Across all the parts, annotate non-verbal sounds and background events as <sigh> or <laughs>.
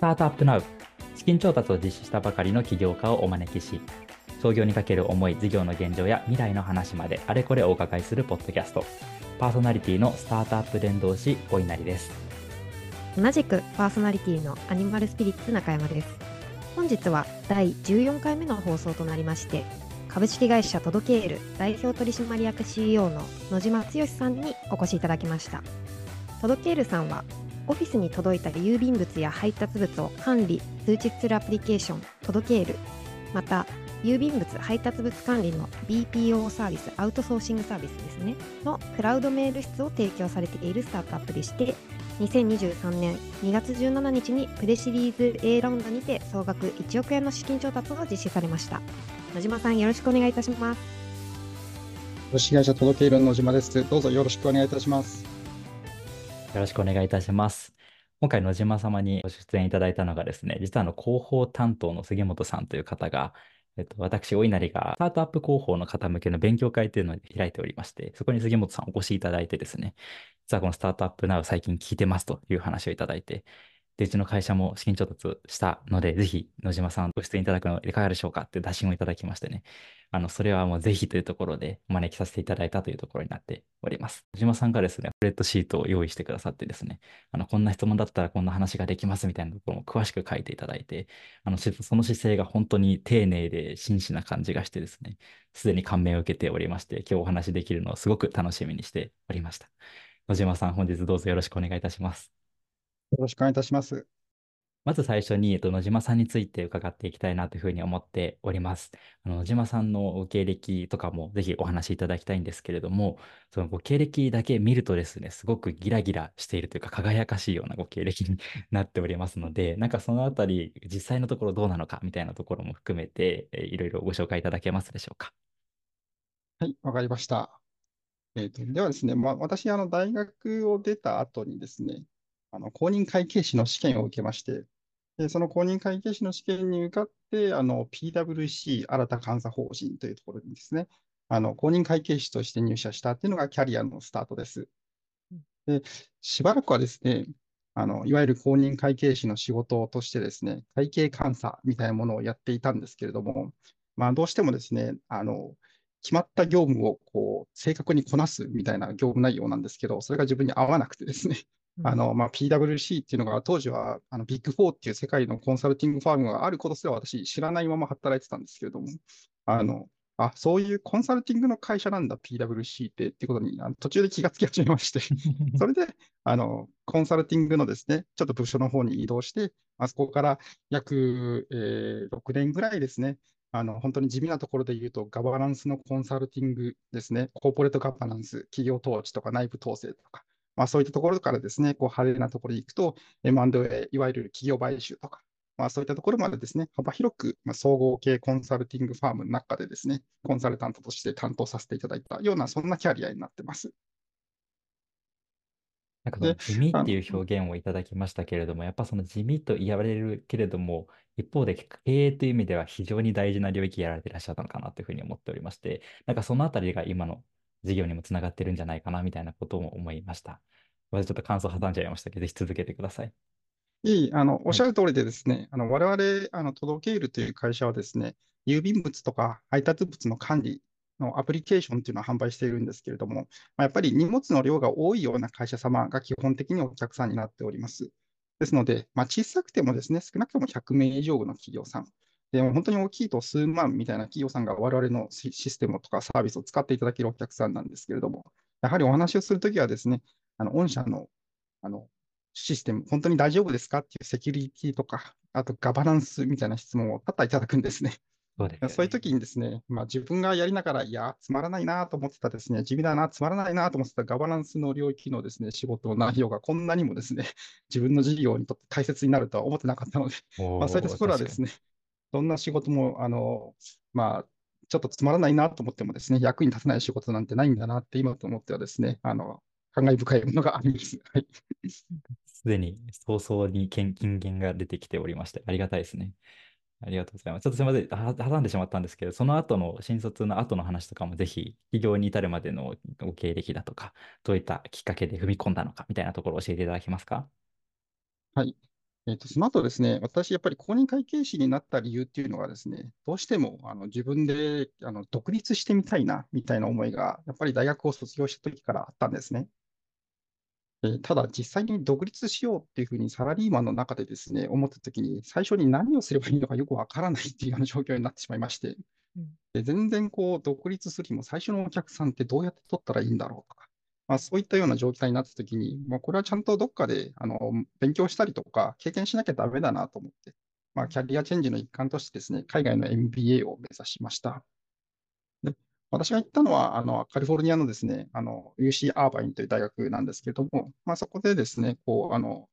スタートアップナウ資金調達を実施したばかりの起業家をお招きし創業にかける思い事業の現状や未来の話まであれこれお伺いするポッドキャスト。パーソナリティのスタートアップ伝道師お稲荷です。同じくパーソナリティのアニマルスピリッツ中山です。本日は第14回目の放送となりまして株式会社トドケール代表取締役 CEO の野島剛さんにお越しいただきました。トドケールさんはオフィスに届いた郵便物や配達物を管理通知するアプリケーショントドケールまた郵便物配達物管理の BPO サービスアウトソーシングサービスですねのクラウドメール室を提供されているスタートアップでして2023年2月17日にプレシリーズ A ラウンドにて総額1億円の資金調達を実施されました。野島さんよろしくお願いいたします。株式会社届ける野島です。どうぞよろしくお願いいたします。よろしくお願いいたします。今回野島様にご出演いただいたのがですね実はあの広報担当の杉本さんという方がえっと、私、お稲荷がスタートアップ広報の方向けの勉強会というのを開いておりまして、そこに杉本さんお越しいただいてですね、実はこのスタートアップナウ最近聞いてますという話をいただいて、で、うちの会社も資金調達したので、ぜひ野島さんご出演いただくのいかがでしょうかって打診をいただきましてね、あの、それはもうぜひというところでお招きさせていただいたというところになっております。野島さんがですね、フレッドシートを用意してくださってですね、あの、こんな質問だったらこんな話ができますみたいなところも詳しく書いていただいて、あの、その姿勢が本当に丁寧で真摯な感じがしてですね、すでに感銘を受けておりまして、今日お話できるのをすごく楽しみにしておりました。野島さん、本日どうぞよろしくお願いいたします。よろしくお願いいたします。まず最初に、えっと、野島さんについて伺っていきたいなというふうに思っております。あの野島さんの経歴とかもぜひお話しいただきたいんですけれども、そのご経歴だけ見るとですね、すごくギラギラしているというか、輝かしいようなご経歴になっておりますので、<laughs> なんかそのあたり、実際のところどうなのかみたいなところも含めて、えいろいろご紹介いただけますでしょうか？はい、わかりました。えーと、ではですね、まあ、私、あの大学を出た後にですね、あの公認会計士の試験を受けまして、でその公認会計士の試験に受かって、PWC 新た監査法人というところにですね、あの公認会計士として入社したっていうのがキャリアのスタートです。でしばらくはですね、あのいわゆる公認会計士の仕事としてですね、会計監査みたいなものをやっていたんですけれども、まあ、どうしてもですね、あの決まった業務をこう正確にこなすみたいな業務内容なんですけど、それが自分に合わなくてですね、あの、まあ、PWC っていうのが当時はあのビッグフォーっていう世界のコンサルティングファームがあることすら私知らないまま働いてたんですけれども、あの、あ、そういうコンサルティングの会社なんだ、PWC ってっていうことにあの途中で気がつき始めまして。<laughs> それで、あの、コンサルティングのですね、ちょっと部署の方に移動して、あそこから約、えー、6年ぐらいですね、あの、本当に地味なところで言うと、ガバナンスのコンサルティングですね、コーポレートガバナンス、企業統治とか内部統制とか、まあ、そういったところからですね、こう派手なところに行くと、M&A、いわゆる企業買収とか、まあ、そういったところまでですね、幅広く、まあ、総合系コンサルティングファームの中でですね、コンサルタントとして担当させていただいたような、そんなキャリアになってます。なんか地味っていう表現をいただきましたけれども、やっぱその地味と言われるけれども、一方で経営という意味では非常に大事な領域やられていらっしゃったのかなというふうに思っておりまして、なんかそのあたりが今の事業にもつながってるんじゃないかなみたいなことも思いました。私ちょっと感想挟んじゃいましたけど、ぜひ続けてください。いい、あの、おっしゃる通りでですね、あの、我々、あの、届けるという会社はですね、郵便物とか配達物の管理のアプリケーションっていうのを販売しているんですけれども、まあ、やっぱり荷物の量が多いような会社様が基本的にお客さんになっております。ですので、まあ、小さくてもですね、少なくとも100名以上の企業さん、で本当に大きいと数万みたいな企業さんが我々のシステムとかサービスを使っていただけるお客さんなんですけれども、やはりお話をするときはですね、あの、御社の、あの、システム、本当に大丈夫ですかっていうセキュリティとか、あとガバナンスみたいな質問を多々いただくんですね。そうねそういう時にですね、まあ、自分がやりながら、いや、つまらないなと思ってたですね、地味だな、つまらないなと思ってたガバナンスの領域のですね、仕事の内容がこんなにもですね、自分の事業にとって大切になるとは思ってなかったので、まあ、そういったところはですね、どんな仕事も、あの、まあ、ちょっとつまらないなと思ってもですね、役に立たない仕事なんてないんだなって今と思ってはですね、あの、感慨深いものがあります。<laughs> はい。すでに早々に金言が出てきておりまして、ありがたいですね。ありがとうございます。ちょっとすみません、挟んでしまったんですけど、その後の新卒の後の話とかもぜひ、企業に至るまでのご経歴だとか、どういったきっかけで踏み込んだのかみたいなところを教えていただけますか？はい。えっと、その後ですね、私、やっぱり公認会計士になった理由っていうのがですね、どうしてもあの自分であの独立してみたいな、みたいな思いが、やっぱり大学を卒業した時からあったんですね。えーただ、実際に独立しようっていうふうにサラリーマンの中でですね、思った時に、最初に何をすればいいのかよくわからないっていうような状況になってしまいまして、うん。で全然こう、独立するにも最初のお客さんってどうやって取ったらいいんだろうとか、まあ、そういったような状態になったときに、まあ、これはちゃんとどっかであの勉強したりとか、経験しなきゃだめだなと思って、まあ、キャリアチェンジの一環としてですね、海外の MBA を目指しました。で私が行ったのは、あのカリフォルニアのですね、あの UC アーバインという大学なんですけれども、まあ、そこでですね、こう、あの、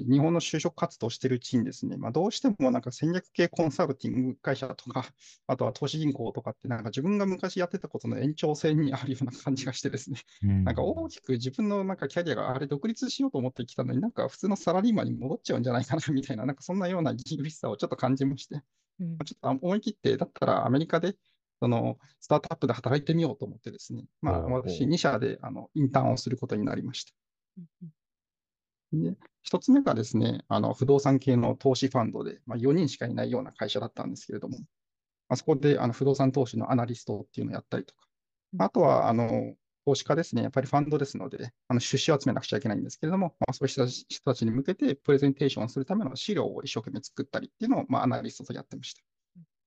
日本の就職活動をしているうちにですね、まあ、どうしてもなんか戦略系コンサルティング会社とか、<laughs> あとは投資銀行とかって、なんか自分が昔やってたことの延長線にあるような感じがしてですね、うん。なんか大きく自分のなんかキャリアがあれ独立しようと思ってきたのに、なんか普通のサラリーマンに戻っちゃうんじゃないかな <laughs> みたいな、なんかそんなような厳しさをちょっと感じまして、うん。ちょっと思い切って、だったらアメリカでそのスタートアップで働いてみようと思ってですね、まあ私2社であのインターンをすることになりました。うん。で、一つ目がですね、あの不動産系の投資ファンドで、まあ、4人しかいないような会社だったんですけれども、まあ、そこであの不動産投資のアナリストっていうのをやったりとか、うん。あとはあの投資家ですね、やっぱりファンドですので、あの出資を集めなくちゃいけないんですけれども、まあ、そういう人たち人たちに向けてプレゼンテーションをするための資料を一生懸命作ったりっていうのを、まあ、アナリストとやってました。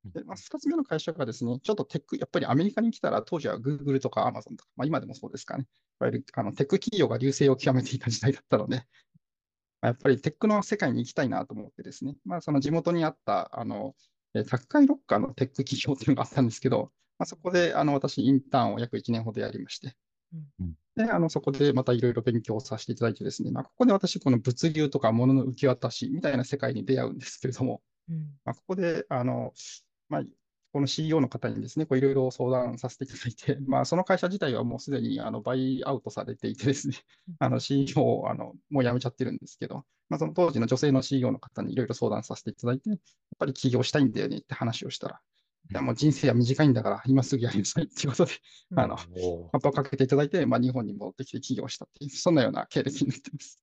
でまあ、2つ目の会社がですね、ちょっとテック、やっぱりアメリカに来たら、当時は Google とか Amazon とか、まあ、今でもそうですかね、いわゆるあのテック企業が流星を極めていた時代だったので、まあやっぱりテックの世界に行きたいなと思ってですね、まあ、その地元にあった、あの、えー宅配ロッカーのテック企業っていうのがあったんですけど、まあ、そこであの私、インターンを約1年ほどやりまして、で、あの、そこでまたいろいろ勉強させていただいてですね、まあ、ここで私、この物流とか物の受け渡しみたいな世界に出会うんですけれども、うん。まあ、ここで、あの、まあ、この CEO の方にですね、こういろいろ相談させていただいて、<laughs> まあ、その会社自体はもうすでにあのバイアウトされていてですね、あの CEO をあのもう辞めちゃってるんですけど、まあ、その当時の女性の CEO の方にいろいろ相談させていただいて、やっぱり起業したいんだよねって話をしたら、いやもう人生は短いんだから、今すぐやりなさいっていうことで、うんあの、おー葉っぱをかけていただいて、まあ、日本に戻ってきて起業したっていう、そんなような経歴になってます。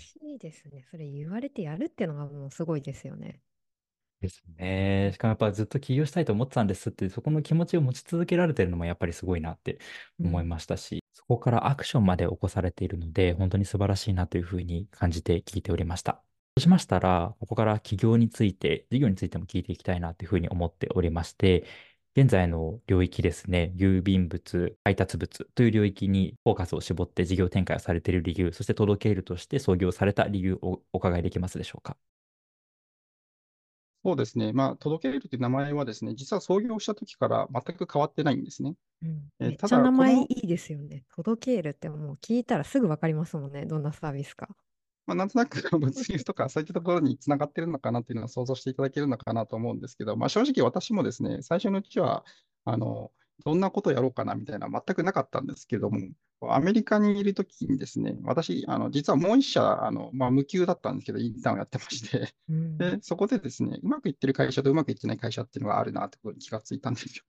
素すごいですね。それ言われてやるっていうのがもうすごいですよね。ですね。しかもやっぱずっと起業したいと思ってたんですって、そこの気持ちを持ち続けられてるのもやっぱりすごいなって思いましたし、そこからアクションまで起こされているので、本当に素晴らしいなというふうに感じて聞いておりました。そうしましたら、ここから起業について、事業についても聞いていきたいなというふうに思っておりまして、現在の領域ですね、郵便物、配達物という領域にフォーカスを絞って事業展開をされている理由、そして届けるとして創業された理由をお伺いできますでしょうか？そうですね。まあ、届けるという名前はですね、実は創業した時から全く変わってないんですね。うんえーめったちゃ名だこの前いいですよね。届けるってもう聞いたらすぐ分かりますもんね。どんなサービスか。まあ、なんとなく <laughs> 物流とかそういったところにつながってるのかなっていうのは想像していただけるのかなと思うんですけど、まあ、正直私もですね、最初のうちは、あの、どんなことをやろうかなみたいな全くなかったんですけども、アメリカにいるときにですね、私、あの、実はもう一社、あの、まあ、無給だったんですけど、インターンをやってまして、うんで、そこでですね、うまくいってる会社とうまくいってない会社っていうのがあるなってことに気がついたんですよ。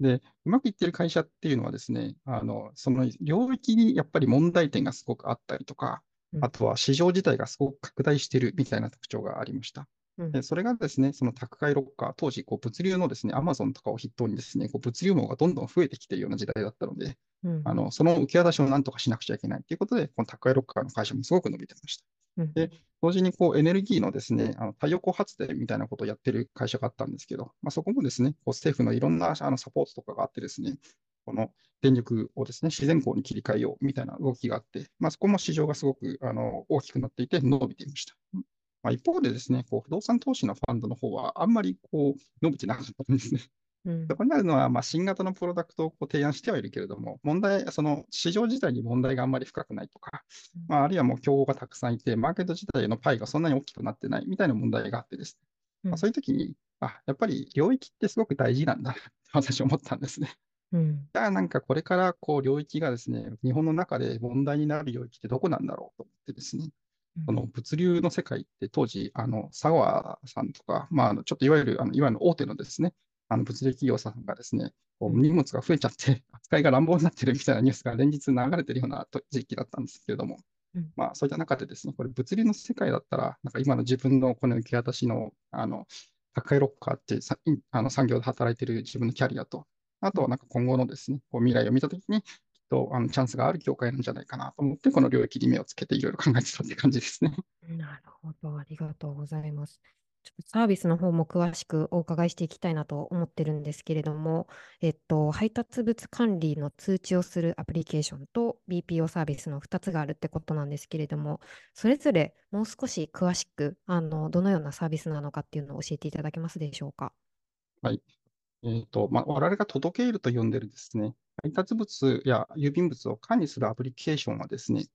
で、うまくいってる会社っていうのはですね、あの、その領域にやっぱり問題点がすごくあったりとか、うんあとは市場自体がすごく拡大しているみたいな特徴がありました。うんでそれがですね、その宅配ロッカー、当時こう物流のですね、アマゾンとかを筆頭にですね、こう物流網がどんどん増えてきているような時代だったので、うんあのその受け渡しをなんとかしなくちゃいけないということで、この宅配ロッカーの会社もすごく伸びてました。うんで同時にこうエネルギーのですね、あの太陽光発電みたいなことをやってる会社があったんですけど、まあ、そこもですね、こう政府のいろんなあのサポートとかがあってですね、この電力をですね、自然光に切り替えようみたいな動きがあって、まあ、そこも市場がすごくあの大きくなっていて伸びていました。まあ、一方でですね、こう不動産投資のファンドの方はあんまりこう伸びてなかったんですね。うん。そこにあるのは、まあ、新型のプロダクトをこう提案してはいるけれども、問題、その市場自体に問題があんまり深くないとか、うん。まあ、あるいはもう競合がたくさんいて、マーケット自体のパイがそんなに大きくなってないみたいな問題があってですね、まあ、そういう時に、あ、やっぱり領域ってすごく大事なんだって私思ったんですね。うん。じゃあなんかこれからこう領域がですね、日本の中で問題になる領域ってどこなんだろうと思ってですね、その物流の世界って当時、あの、佐川さんとか、まあ、ちょっといわゆる、あのいわゆる大手のですね、あの物流企業さんがですね、こううん。荷物が増えちゃって、<laughs> 扱いが乱暴になってるみたいなニュースが連日流れてるようなと時期だったんですけれども、うん。まあ、そういった中でですね、これ物流の世界だったら、なんか今の自分のこの受け渡しの、あの、宅配ロッカーってさいあの産業で働いている自分のキャリアと、あとはなんか今後のですね、こう未来を見たときに、とあのチャンスがある業界なんじゃないかなと思って、この領域に目をつけていろいろ考えてたって感じですね。なるほど、ありがとうございます。ちょっとサービスの方も詳しくお伺いしていきたいなと思ってるんですけれども、えっと、配達物管理の通知をするアプリケーションと BPO サービスの2つがあるってことなんですけれども、それぞれもう少し詳しく、あの、どのようなサービスなのかっていうのを教えていただけますでしょうか？はい。えっと、まあ、我々がトドケールと呼んでるですね、配達物や郵便物を管理するアプリケーションはですね、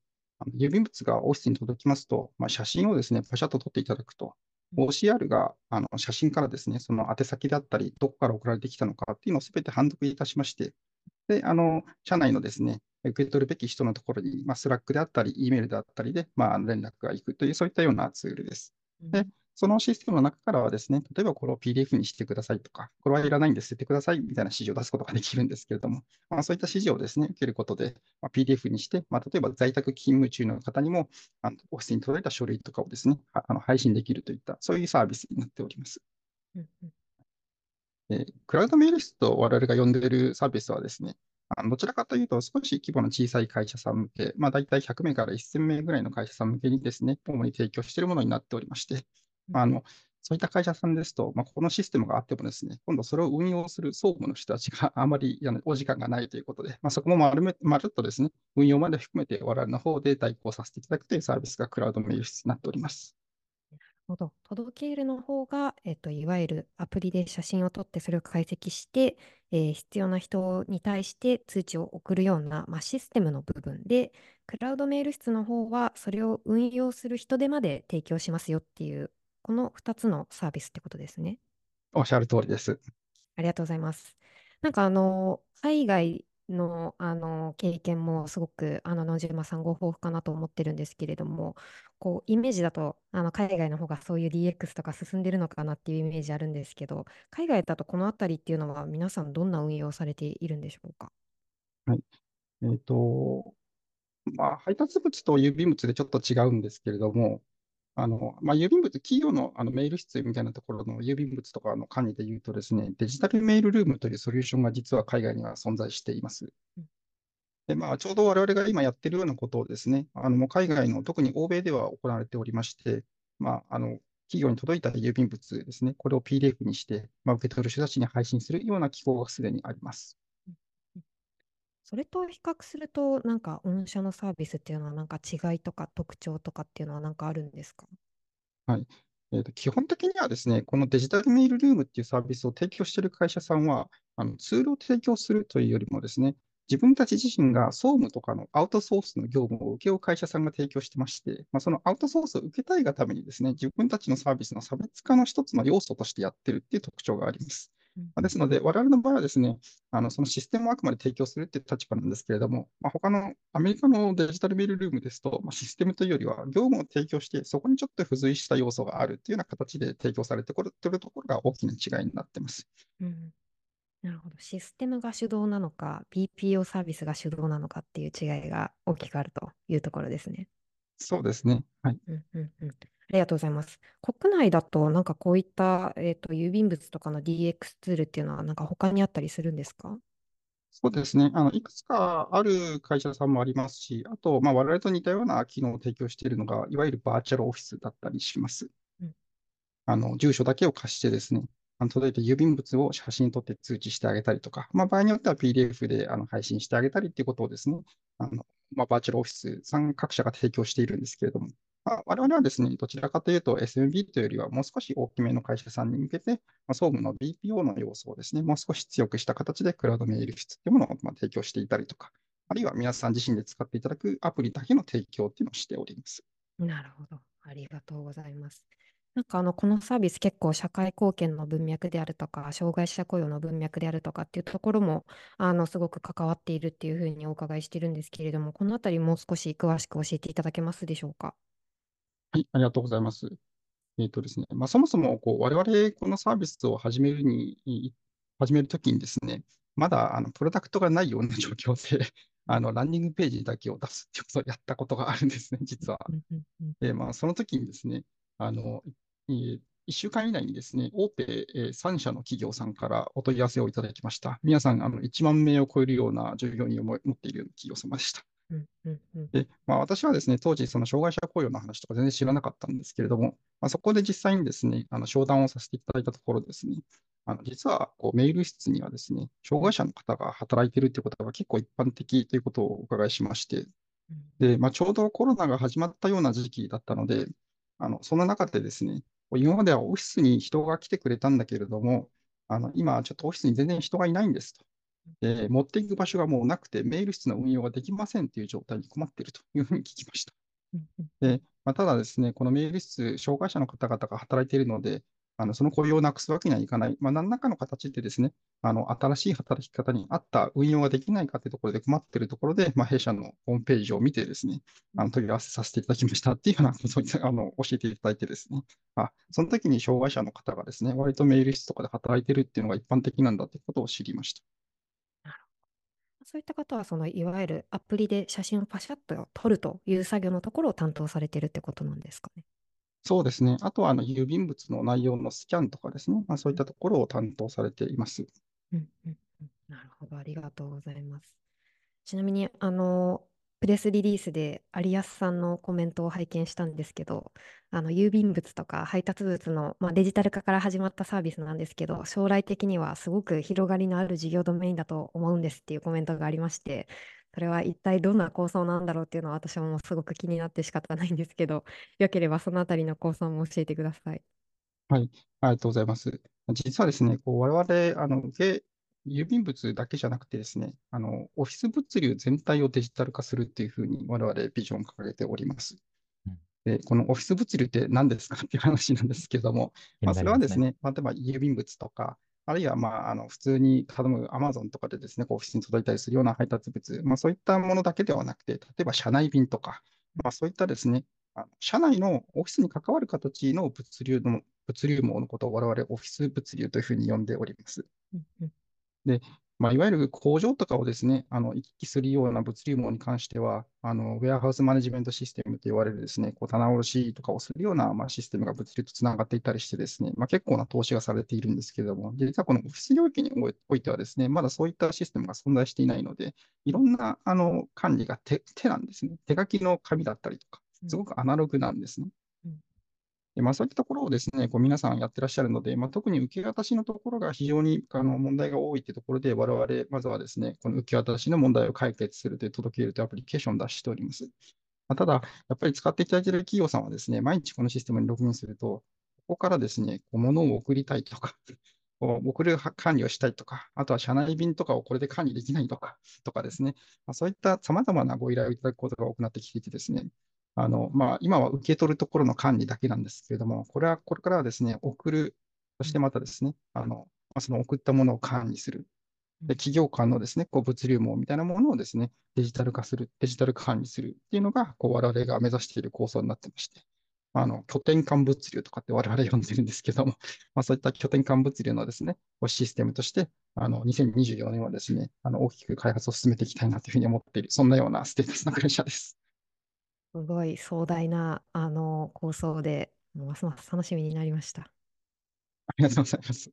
郵便物がオフィスに届きますと、まあ、写真をですね、パシャッと撮っていただくと、うん OCR があの写真からですね、その宛先であったり、どこから送られてきたのかっていうのをすべて判読いたしまして、で、あの、社内のですね、受け取るべき人のところに、まあ、スラックであったり、E メールであったりで、まあ、連絡が行くという、そういったようなツールです。でそのシステムの中からはですね、例えばこれを PDF にしてくださいとか、これはいらないんで捨ててくださいみたいな指示を出すことができるんですけれども、まあ、そういった指示をですね、受けることで、まあ、PDF にして、まあ、例えば在宅勤務中の方にも、あのオフィスに届いた書類とかをですね、ああの配信できるといった、そういうサービスになっております。うんうんえークラウドメール室と我々が呼んでいるサービスはですね、どちらかというと少し規模の小さい会社さん向け、まあ、大体100名から1000名ぐらいの会社さん向けにですね、主に提供しているものになっておりまして、まああのそういった会社さんですと、まあ、このシステムがあってもですね、今度それを運用する総務の人たちが <laughs> あまりお時間がないということで、まあ、そこもまるめまるっとですね、運用まで含めて我々の方で代行させていただくというサービスがクラウドメール室になっております。なるほど。届けるの方が、えっと、いわゆるアプリで写真を撮ってそれを解析して、えー必要な人に対して通知を送るような、まあ、システムの部分で、クラウドメール室の方はそれを運用する人手まで提供しますよっていう、この2つのサービスってことですね。おっしゃる通りです。ありがとうございます。なんかあの、海外の、あの経験もすごくあの野島さんご豊富かなと思ってるんですけれども、こうイメージだとあの海外の方がそういう DX とか進んでるのかなっていうイメージあるんですけど、海外だとこのあたりっていうのは皆さんどんな運用されているんでしょうか？えっと、まあ、配達物と郵便物でちょっと違うんですけれども、あの、まあ、郵便物、企業のあのメール室みたいなところの郵便物とかの管理で言うとですね、デジタルメールルームというソリューションが実は海外には存在していますうん。で、まあ、ちょうど我々が今やってるようなことをですね、あの、もう海外の、特に欧米では行われておりまして、まあ、あの、企業に届いた郵便物ですね、これを PDF にして、まあ、受け取る人たちに配信するような機構がすでにあります。それと比較すると、なんか御社のサービスっていうのはなんか違いとか特徴とかっていうのはなんかあるんですか？はい。えーと、基本的にはですね、このデジタルメールルームっていうサービスを提供している会社さんは、あのツールを提供するというよりもですね、自分たち自身が総務とかのアウトソースの業務を請け負う会社さんが提供してまして、まあ、そのアウトソースを受けたいがためにですね、自分たちのサービスの差別化の一つの要素としてやってるっていう特徴があります。ですので、我々の場合はですね、あのそのシステムをあくまで提供するっていう立場なんですけれども、まあ、他のアメリカのデジタルメールルームですと、まあ、システムというよりは業務を提供して、そこにちょっと付随した要素があるっていうような形で提供されてくるというところが大きな違いになってます。うんなるほど。システムが主導なのか、BPO サービスが主導なのかっていう違いが大きくあるというところですね。そうですね。はい。うんうんうん。ありがとうございます。国内だと、なんかこういった、えーと、郵便物とかの DX ツールっていうのは、なんか他にあったりするんですか？そうですね。あの、いくつかある会社さんもありますし、あと、まあ、我々と似たような機能を提供しているのが、いわゆるバーチャルオフィスだったりします。うんあの、住所だけを貸してですね、あの届いた郵便物を写真撮って通知してあげたりとか、まあ、場合によっては PDF であの配信してあげたりっていうことをですね、あの、まあ、バーチャルオフィスさん各社が提供しているんですけれども、まあ、我々はですね、どちらかというと SMB というよりはもう少し大きめの会社さんに向けて、まあ、総務の BPO の要素をですね、もう少し強くした形でクラウドメール室というものをまあ提供していたりとか、あるいは皆さん自身で使っていただくアプリだけの提供っていうのをしております。なるほど。ありがとうございます。なんかあの、このサービス結構社会貢献の文脈であるとか、障害者雇用の文脈であるとかっていうところも、あの、すごく関わっているっていうふうにお伺いしてるんですけれども、このあたりもう少し詳しく教えていただけますでしょうか？はい、ありがとうございます。えっとですね、まあ、そもそもこう我々このサービスを始めるに、い始めるときにですね、まだあのプロダクトがないような状況で、<laughs> あの、ランディングページだけを出すっていうことをやったことがあるんですね、実は。で、まあ、その時にですね、あの、えー1週間以内にですね、大手えー3社の企業さんからお問い合わせをいただきました。皆さん、あの、1万名を超えるような従業員をも持っている企業様でした。うんうんうんで、まあ、私はですね、当時、その障害者雇用の話とか全然知らなかったんですけれども、まあ、そこで実際にですね、あの商談をさせていただいたところですね、あの実はこうメール室にはですね、障害者の方が働いているということが結構一般的ということをお伺いしまして、で、まあ、ちょうどコロナが始まったような時期だったので、あのその中でですね、今まではオフィスに人が来てくれたんだけれども、あの今、ちょっとオフィスに全然人がいないんですと。で、持っていく場所がもうなくて、メール室の運用ができませんという状態に困っているというふうに聞きました。で、まあ、ただですね、このメール室、障害者の方々が働いているので、あのその雇用をなくすわけにはいかない、まあ、何らかの形でですね、あの新しい働き方に合った運用ができないかというところで困っているところで、まあ、弊社のホームページを見てですね、あの問い合わせさせていただきましたっていうようなことを <laughs> あの教えていただいてですね、あ、その時に障害者の方がですね、割とメール室とかで働いているっていうのが一般的なんだということを知りました。そういった方は、そのいわゆるアプリで写真をパシャッと撮るという作業のところを担当されているってことなんですかね。そうですね。あとはあの郵便物の内容のスキャンとかですね、まあ、そういったところを担当されています。うんうんうんなるほど、ありがとうございます。ちなみに、あの、プレスリリースで有安さんのコメントを拝見したんですけど、あの郵便物とか配達物の、まあ、デジタル化から始まったサービスなんですけど、将来的にはすごく広がりのある事業ドメインだと思うんですっていうコメントがありまして、それは一体どんな構想なんだろうっていうのは私もすごく気になって仕方ないんですけど、<laughs> よければそのあたりの構想も教えてください。はい、ありがとうございます。実はですね、こう我々、あの、郵便物だけじゃなくてですね、あの、オフィス物流全体をデジタル化するっていうふうに我々ビジョンを掲げておりますうん。で、このオフィス物流って何ですかっていう話なんですけれども、まあ、それはですね、例えば郵便物とか、あるいは、まあ、あの、普通に頼む Amazon とかでですね、こうオフィスに届いたりするような配達物、まあ、そういったものだけではなくて、例えば社内便とか、まあ、そういったですね、あの社内のオフィスに関わる形の物流の、物流網のことを我々オフィス物流というふうに呼んでおります。うんうんまあ、いわゆる工場とかをですね、あの行き来するような物流網に関しては、あのウェアハウスマネジメントシステムと言われるですね、こう棚卸しとかをするような、まあ、システムが物流とつながっていたりしてですね、まあ、結構な投資がされているんですけれども、実はこのオフィス領域においてはですね、まだそういったシステムが存在していないので、いろんなあの管理が手手なんですね。手書きの紙だったりとか、すごくアナログなんですね。まあ、そういったところをですね、こう皆さんやってらっしゃるので、まあ、特に受け渡しのところが非常にあの問題が多いというところで、我々、まずはですね、この受け渡しの問題を解決するという届けるというアプリケーションを出しております。まあ、ただ、やっぱり使っていただいている企業さんはですね、毎日このシステムにログインすると、ここからですね、こう物を送りたいとか、<laughs> 送る管理をしたいとか、あとは社内便とかをこれで管理できないとか、とかですね、まあ、そういった様々なご依頼をいただくことが多くなってきていてですね、あの、まあ、今は受け取るところの管理だけなんですけれども、これは、これからはですね、送る、そしてまたですね、あの、まあその送ったものを管理する。で、企業間のですね、こう物流網みたいなものをですね、デジタル化する、デジタル管理するっていうのが、こう、我々が目指している構想になってまして、あの、拠点間物流とかって我々呼んでるんですけども、まあ、そういった拠点間物流のですね、システムとして、あの、2024年はですね、あの、大きく開発を進めていきたいなというふうに思っている、そんなようなステータスの会社です。すごい壮大なあの構想で、ますます楽しみになりました。ありがとうございます。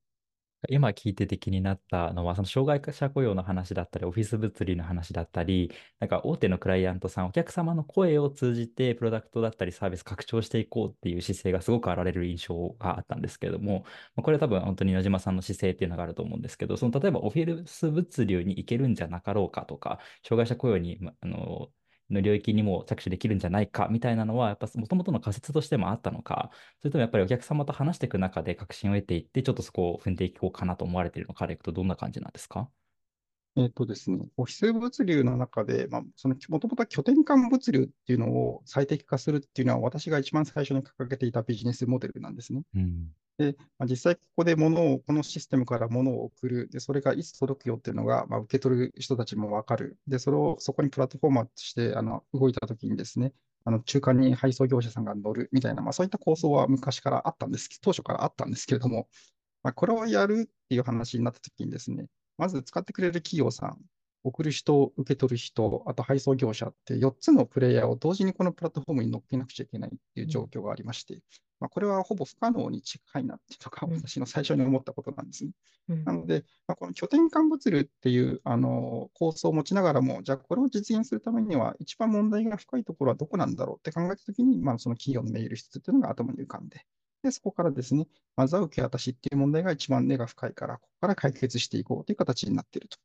今聞いてて気になったのは、その障害者雇用の話だったり、オフィス物流の話だったり、なんか大手のクライアントさん、お客様の声を通じて、プロダクトだったりサービス拡張していこうっていう姿勢がすごく現れる印象があったんですけれども、これは多分本当に野島さんの姿勢っていうのがあると思うんですけど、その例えばオフィス物流に行けるんじゃなかろうかとか、障害者雇用に、まあの、の領域にも着手できるんじゃないかみたいなのは、やっぱもともとの仮説としてもあったのか、それともやっぱりお客様と話していく中で確信を得ていって、ちょっとそこを踏んでいこうかなと思われているのかでいくと、どんな感じなんですか？えっとですね、オフィス物流の中で、まあ、その、もともと拠点間物流っていうのを最適化するっていうのは、私が一番最初に掲げていたビジネスモデルなんですね。うん。で、まあ、実際ここで物を、このシステムから物を送る。で、それがいつ届くよっていうのが、まあ、受け取る人たちもわかる。で、それを、そこにプラットフォーマーとして、あの、動いたときにですね、あの、中間に配送業者さんが乗るみたいな、まあ、そういった構想は昔からあったんです、当初からあったんですけれども、まあ、これをやるっていう話になったときにですね、まず使ってくれる企業さん、送る人、受け取る人、あと配送業者って4つのプレイヤーを同時にこのプラットフォームに乗っけなくちゃいけないっていう状況がありまして、まあ、これはほぼ不可能に近いなっていうのが私の最初に思ったことなんですね。うんなので、まあ、この拠点間物流っていうあの構想を持ちながらも、じゃあこれを実現するためには、一番問題が深いところはどこなんだろうって考えたときに、まあ、その企業のメール質っていうのが頭に浮かんで、でそこからですね、まずは受け渡しっていう問題が一番根が深いから、ここから解決していこうという形になっていると。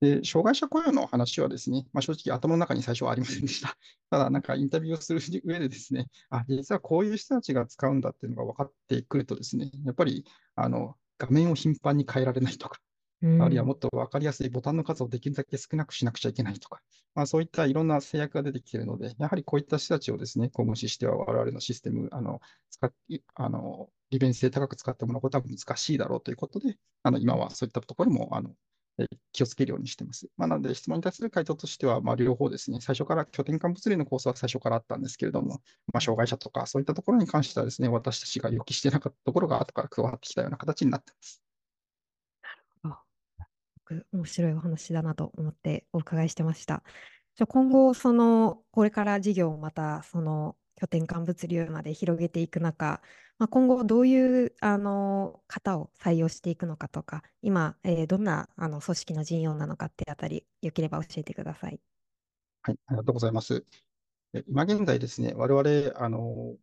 で、障害者雇用の話はですね、まあ、正直頭の中に最初はありませんでした。ただ、なんかインタビューをする上でですね、あ、実はこういう人たちが使うんだっていうのが分かってくるとですね、やっぱり、あの、画面を頻繁に変えられないとか、うんあるいはもっと分かりやすいボタンの数をできるだけ少なくしなくちゃいけないとか、まあ、そういったいろんな制約が出てきているので、やはりこういった人たちをですね、こう無視しては我々のシステム、あの、使っあの、利便性高く使ってもらうことは難しいだろうということで、あの、今はそういったところも、あの、えー気をつけるようにしてます。まあ、なので、質問に対する回答としては、まあ、両方ですね、最初から拠点間物流のコースは最初からあったんですけれども、まあ、障害者とかそういったところに関してはですね、私たちが予期してなかったところが後から加わってきたような形になってます。あすごく面白いお話だなと思ってお伺いしてました。じゃ今後、その、これから事業をまた、その、拠点間物流まで広げていく中、まあ、今後どういう、あの、方を採用していくのかとか、今、えーどんな、あの、組織の陣容なのかってあたり、よければ教えてください。はい、ありがとうございます。今現在ですね、我々、あの、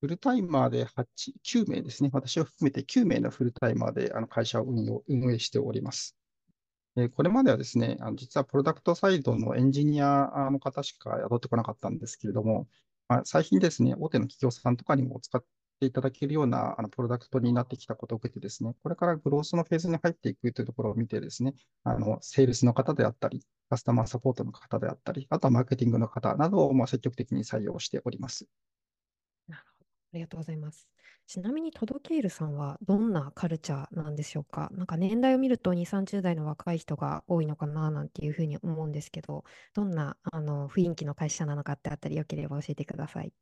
フルタイマーで8、9名ですね、私を含めて9名のフルタイマーであの会社を運営しております。これまではですね、あの実はプロダクトサイドのエンジニアの方しか雇ってこなかったんですけれども、まあ、最近ですね、大手の企業さんとかにも使っていただけるようなあのプロダクトになってきたことを受けてですね、これからグロースのフェーズに入っていくというところを見てですね、あの、セールスの方であったり、カスタマーサポートの方であったり、あとはマーケティングの方などをまあ積極的に採用しております。ありがとうございます。ちなみに、トドケールさんはどんなカルチャーなんでしょうか？なんか年代を見ると2、30代の若い人が多いのかななんていうふうに思うんですけど、どんなあの雰囲気の会社なのかってあったり、よければ教えてください。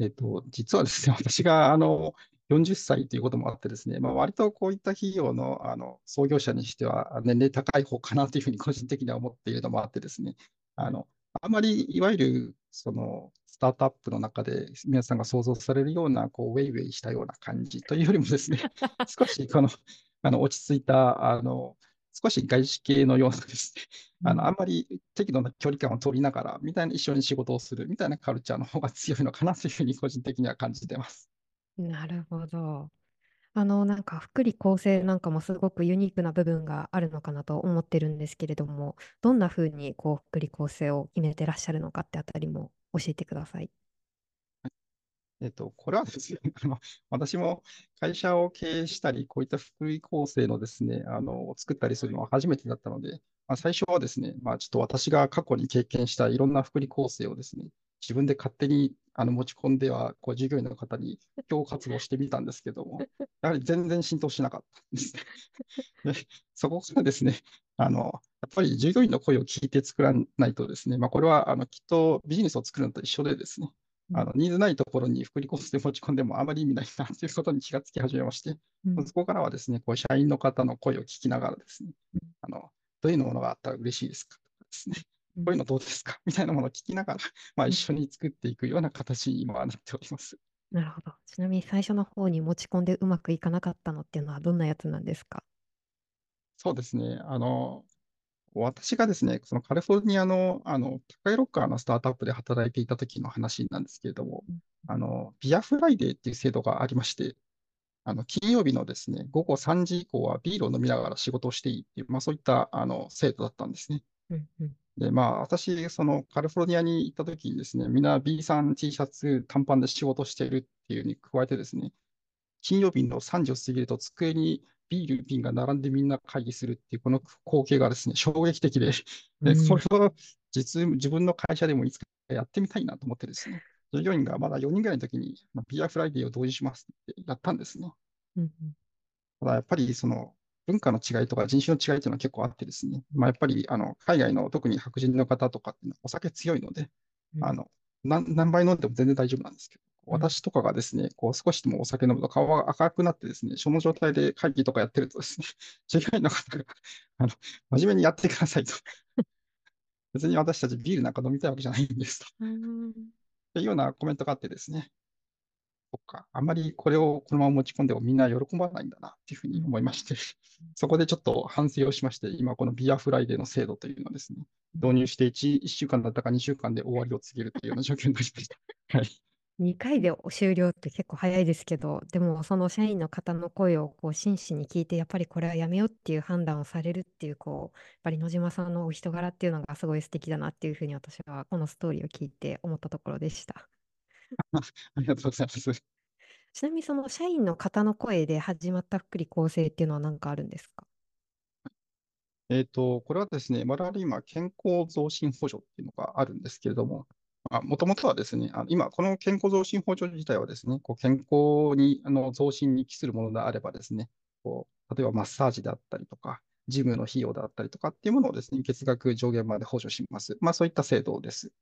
えっと、実はですね、私があの40歳ということもあってですね、まあ、割とこういった企業のあの創業者にしては年齢高い方かなというふうに個人的には思っているのもあってですね、あの、あまりいわゆるそのスタートアップの中で皆さんが想像されるようなこうウェイウェイしたような感じというよりもですね、<laughs> 少しこのあの落ち着いたあの少し外資系のようなですね、あのあんまり適度な距離感を取りながらみたいな一緒に仕事をするみたいなカルチャーの方が強いのかなというふうに個人的には感じてます。なるほど。あの、なんか福利厚生なんかもすごくユニークな部分があるのかなと思ってるんですけれども、どんなふうにこう福利厚生を決めてらっしゃるのかってあたりも教えてください。えっと、これはですね、<laughs> あの、私も会社を経営したり、こういった福利厚生のですね、あの、作ったりするのは初めてだったので、まあ、最初はですね、まあ、ちょっと私が過去に経験したいろんな福利厚生をですね、自分で勝手にあの持ち込んでは、こう、従業員の方に今日活動してみたんですけども、<laughs> やはり全然浸透しなかったんですね。で <laughs> そこからですね、あの、やっぱり従業員の声を聞いて作らないとですね、まあ、これはあのきっとビジネスを作るのと一緒でですね、あのニーズないところに福利厚生持ち込んでもあまり意味ないなということに気がつき始めまして、うん。そこからはですね、こう社員の方の声を聞きながらですねうん、あのどういうものがあったら嬉しいですかとかですね、うんこういうのどうですか？<laughs> みたいなものを聞きながら、まあ、一緒に作っていくような形に今はなっております。なるほど。ちなみに最初の方に持ち込んでうまくいかなかったのっていうのはどんなやつなんですか？そうですね。あの、私がですね、そのカリフォルニアの、あの、宅配ロッカーのスタートアップで働いていた時の話なんですけれどもうん、あの、 Beer Friday っていう制度がありまして、あの、金曜日のですね、午後3時以降はビールを飲みながら仕事をしていいっていう、まあそういった、あの、制度だったんですね。うんうんで、まあ、私、そのカリフォルニアに行った時にですね、みんな ビーサン T シャツ、短パンで仕事しているっていうに加えてですね、金曜日の3時を過ぎると机にビール瓶が並んでみんな会議するっていうこの光景がですね、衝撃的で、でうんこれを実、自分の会社でもいつかやってみたいなと思ってですね、従業員がまだ4人ぐらいの時に、まあ、ビアフライデーを同意しますってやったんですね。うんうんただやっぱりその文化の違いとか人種の違いというのは結構あってですね、まあ、やっぱりあの海外の特に白人の方とかっていうのはお酒強いので、うん。あの何何杯飲んでも全然大丈夫なんですけど、私とかがですね、こう少しでもお酒飲むと顔が赤くなってですね、その状態で会議とかやってるとですね、<laughs> 従業員の方が、あの、真面目にやってくださいと。<laughs> 別に私たちビールなんか飲みたいわけじゃないんですと。うん。っていうようなコメントがあってですね、そっか、あんまりこれをこのまま持ち込んでもみんな喜ばないんだなっていうふうに思いまして、そこでちょっと反省をしまして、今この Beer Friday の制度というのをですね、導入して 1, 1週間だったか2週間で終わりを告げるというような状況になりました。<laughs> はい。2回で終了って結構早いですけど、でもその社員の方の声をこう真摯に聞いて、やっぱりこれはやめようっていう判断をされるっていう、こう、やっぱり野島さんのお人柄っていうのがすごい素敵だなっていうふうに私はこのストーリーを聞いて思ったところでした。<laughs> ありがとうございます。ちなみにその社員の方の声で始まった福利厚生っていうのは何かあるんですか？えっと、これはですね、我々今、健康増進補助っていうのがあるんですけれども、もともとはですね、あの今、この健康増進補助自体はですね、こう健康にあの増進に帰するものであればですね、こう例えばマッサージであったりとか、ジムの費用であったりとかっていうものをですね、月額上限まで補助します。まあそういった制度です。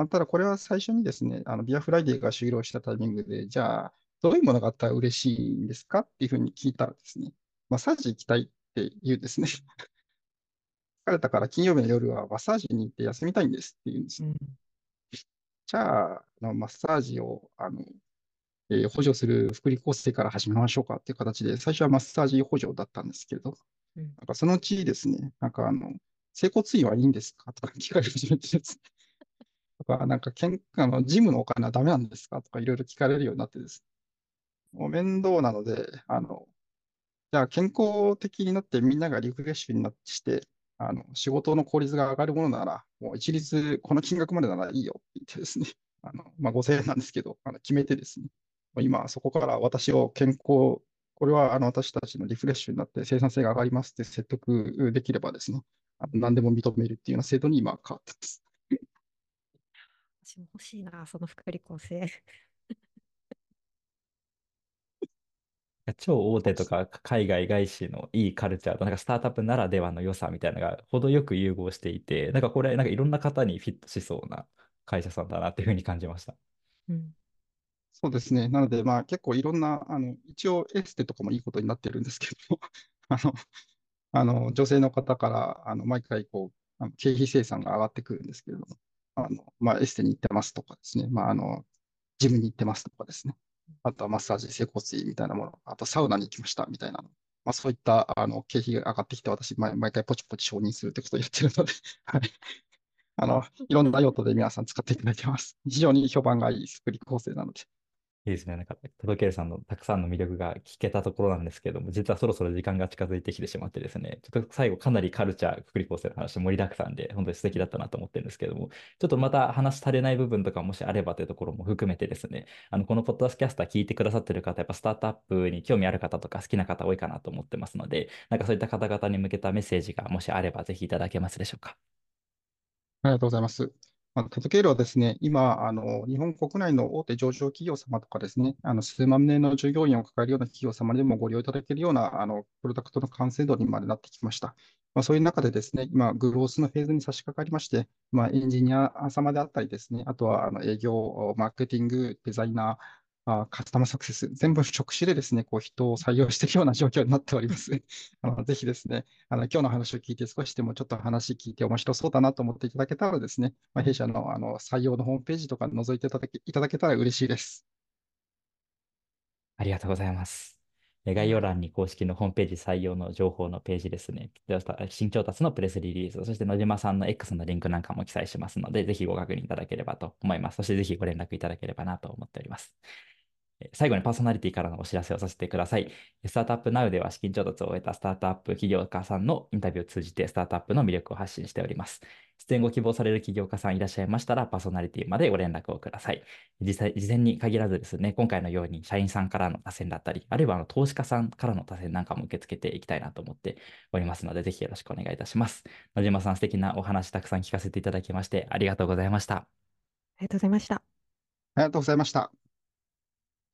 まあ、ただこれは最初にですね、あの Beer Friday が終了したタイミングで、じゃあ、どういうものがあったら嬉しいんですか？っていうふうに聞いたらですね、マッサージ行きたいって言うんですね。<laughs> 疲れたから金曜日の夜はマッサージに行って休みたいんですって言うんです。うん。じゃあ、あのマッサージをあの、えー補助する福利厚生から始めましょうかっていう形で、最初はマッサージ補助だったんですけれど、うん。なんかそのうちですね、なんかあの、整骨院はいいんですか？とか聞かれ始めてですね、とか、なんかあの、ジムのお金はダメなんですか？とかいろいろ聞かれるようになってです、もう面倒なので、あの、じゃあ健康的になってみんながリフレッシュになって、あの、仕事の効率が上がるものなら、もう一律この金額までならいいよって言ってですね、あの、まあ、5000円なんですけど、あの決めてですね、もう今そこから私を健康、これはあの私たちのリフレッシュになって生産性が上がりますって説得できればですね、あの何でも認めるっていうような制度に今変わってます。私も欲しいな、その福利厚生。超大手とか海外外資のいいカルチャーとなんかスタートアップならではの良さみたいなのが程よく融合していて、なんかこれなんかいろんな方にフィットしそうな会社さんだなっていうふうに感じました。うんそうですね。なので、まあ結構いろんな、あの、一応エステとかもいいことになってるんですけど、<laughs> あの、あの、女性の方から、あの、毎回こう、あの経費生産が上がってくるんですけれども、あの、まあエステに行ってますとかですね、まああの、ジムに行ってますとかですね、あとはマッサージ、整骨院みたいなもの、あとサウナに行きましたみたいな、まあそういった、あの、経費が上がってきて、私、毎回ポチポチ承認するってことをやってるので、<laughs> はい。あの、いろんな用途で皆さん使っていただいてます。非常に評判がいい作り構成なので。いいですね。なんか、届けるさんのたくさんの魅力が聞けたところなんですけども、実はそろそろ時間が近づいてきてしまってですね、ちょっと最後かなりカルチャー、福利厚生の話盛りだくさんで、本当に素敵だったなと思ってるんですけども、ちょっとまた話し足れない部分とかもしあればというところも含めてですね、あの、このポッドキャスター聞いてくださってる方、やっぱスタートアップに興味ある方とか好きな方多いかなと思ってますので、なんかそういった方々に向けたメッセージがもしあればぜひいただけますでしょうか？ありがとうございます。まあ、届けるはですね、今、あの、日本国内の大手上場企業様とかですね、あの、数万名の従業員を抱えるような企業様でもご利用いただけるような、あの、プロダクトの完成度にまでなってきました。まあ、そういう中でですね、今、グロースのフェーズに差し掛かりまして、まあ、エンジニア様であったりですね、あとは、あの、営業、マーケティング、デザイナー、あカスタマーサクセス、全部職種でですね、こう人を採用していくような状況になっております。<laughs> あのぜひですね、あの今日の話を聞いて少しでもちょっと話聞いて面白そうだなと思っていただけたらですね、まあ、弊社のあの採用のホームページとか覗いていただけいただけたら嬉しいです。ありがとうございます。概要欄に公式のホームページ採用の情報のページですね。新調達のプレスリリース、そして野島さんの X のリンクなんかも記載しますので、ぜひご確認いただければと思います。そしてぜひご連絡いただければなと思っております。最後にパーソナリティからのお知らせをさせてください。スタートアップ Now では資金調達を終えたスタートアップ起業家さんのインタビューを通じてスタートアップの魅力を発信しております。出演ご希望される起業家さんいらっしゃいましたら、パーソナリティまでご連絡をください。実際、事前に限らずですね、今回のように社員さんからの多選だったり、あるいはあの投資家さんからの多選なんかも受け付けていきたいなと思っておりますので、ぜひよろしくお願いいたします。野島さん、素敵なお話たくさん聞かせていただきまして、ありがとうございました。ありがとうございました。ありがとうございました。